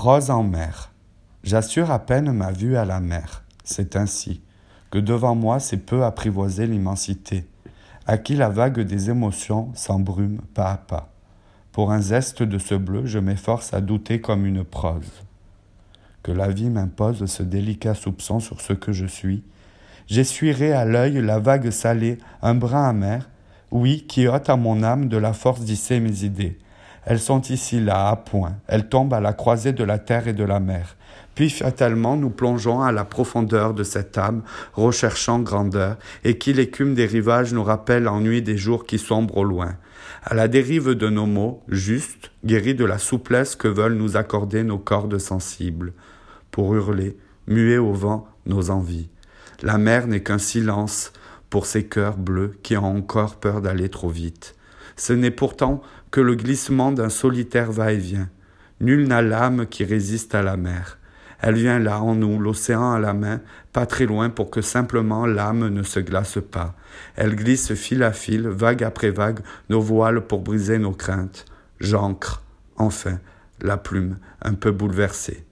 Prose en mer. J'assure à peine ma vue à la mer. C'est ainsi que devant moi c'est peu apprivoiser l'immensité, à qui la vague des émotions s'embrume pas à pas. Pour un zeste de ce bleu, je m'efforce à douter comme une prose. Que la vie m'impose ce délicat soupçon sur ce que je suis. J'essuierai à l'œil la vague salée, un brin amer, oui, qui ôte à mon âme de la force d'hisser mes idées. Elles sont ici là, à point, elles tombent à la croisée de la terre et de la mer. Puis fatalement nous plongeons à la profondeur de cette âme, recherchant grandeur, et qui l'écume des rivages nous rappelle l'ennui des jours qui sombrent au loin. À la dérive de nos mots, justes, guéris de la souplesse que veulent nous accorder nos cordes sensibles, pour hurler, muer au vent nos envies. La mer n'est qu'un silence pour ces cœurs bleus qui ont encore peur d'aller trop vite. Ce n'est pourtant que le glissement d'un solitaire va-et-vient. Nul n'a l'âme qui résiste à la mer. Elle vient là en nous, l'océan à la main, pas très loin pour que simplement l'âme ne se glace pas. Elle glisse fil à fil, vague après vague, nos voiles pour briser nos craintes. J'ancre, enfin, la plume, un peu bouleversée.